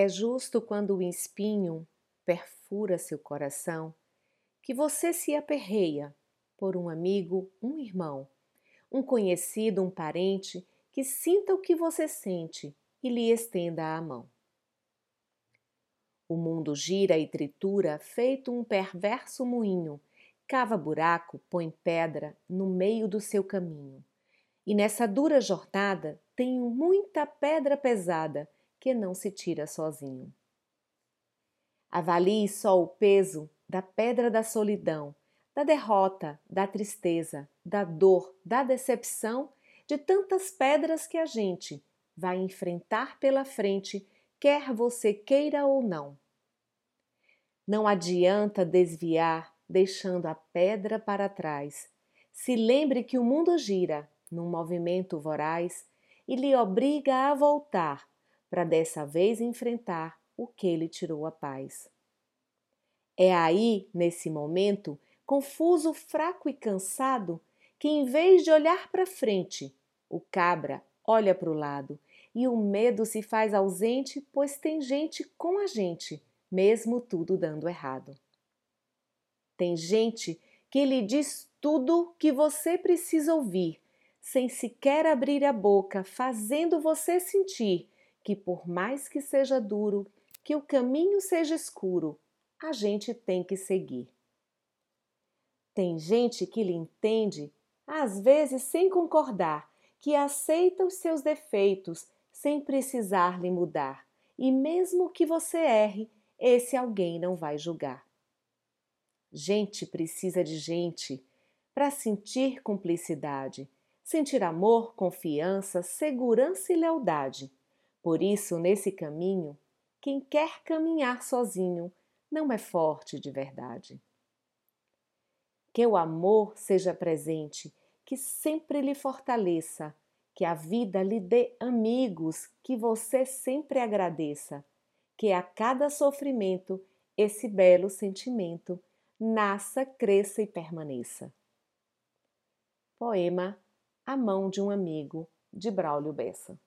É justo quando o espinho perfura seu coração que você se aperreia por um amigo, um irmão, um conhecido, um parente que sinta o que você sente e lhe estenda a mão. O mundo gira e tritura, feito um perverso moinho, cava buraco, põe pedra no meio do seu caminho. E nessa dura jornada tenho muita pedra pesada que não se tira sozinho. Avalie só o peso da pedra da solidão, da derrota, da tristeza, da dor, da decepção, de tantas pedras que a gente vai enfrentar pela frente, quer você queira ou não. Não adianta desviar deixando a pedra para trás. Se lembre que o mundo gira num movimento voraz e lhe obriga a voltar para dessa vez enfrentar o que lhe tirou a paz. É aí, nesse momento, confuso, fraco e cansado, que em vez de olhar para frente, o cabra olha para o lado e o medo se faz ausente, pois tem gente com a gente, mesmo tudo dando errado. Tem gente que lhe diz tudo que você precisa ouvir, sem sequer abrir a boca, fazendo você sentir que, por mais que seja duro, que o caminho seja escuro, a gente tem que seguir. Tem gente que lhe entende, às vezes sem concordar, que aceita os seus defeitos sem precisar lhe mudar, e mesmo que você erre, esse alguém não vai julgar. Gente precisa de gente para sentir cumplicidade, sentir amor, confiança, segurança e lealdade. Por isso, nesse caminho, quem quer caminhar sozinho não é forte de verdade. Que o amor seja presente, que sempre lhe fortaleça, que a vida lhe dê amigos que você sempre agradeça, que a cada sofrimento esse belo sentimento nasça, cresça e permaneça. Poema A Mão de um Amigo, de Braulio Bessa.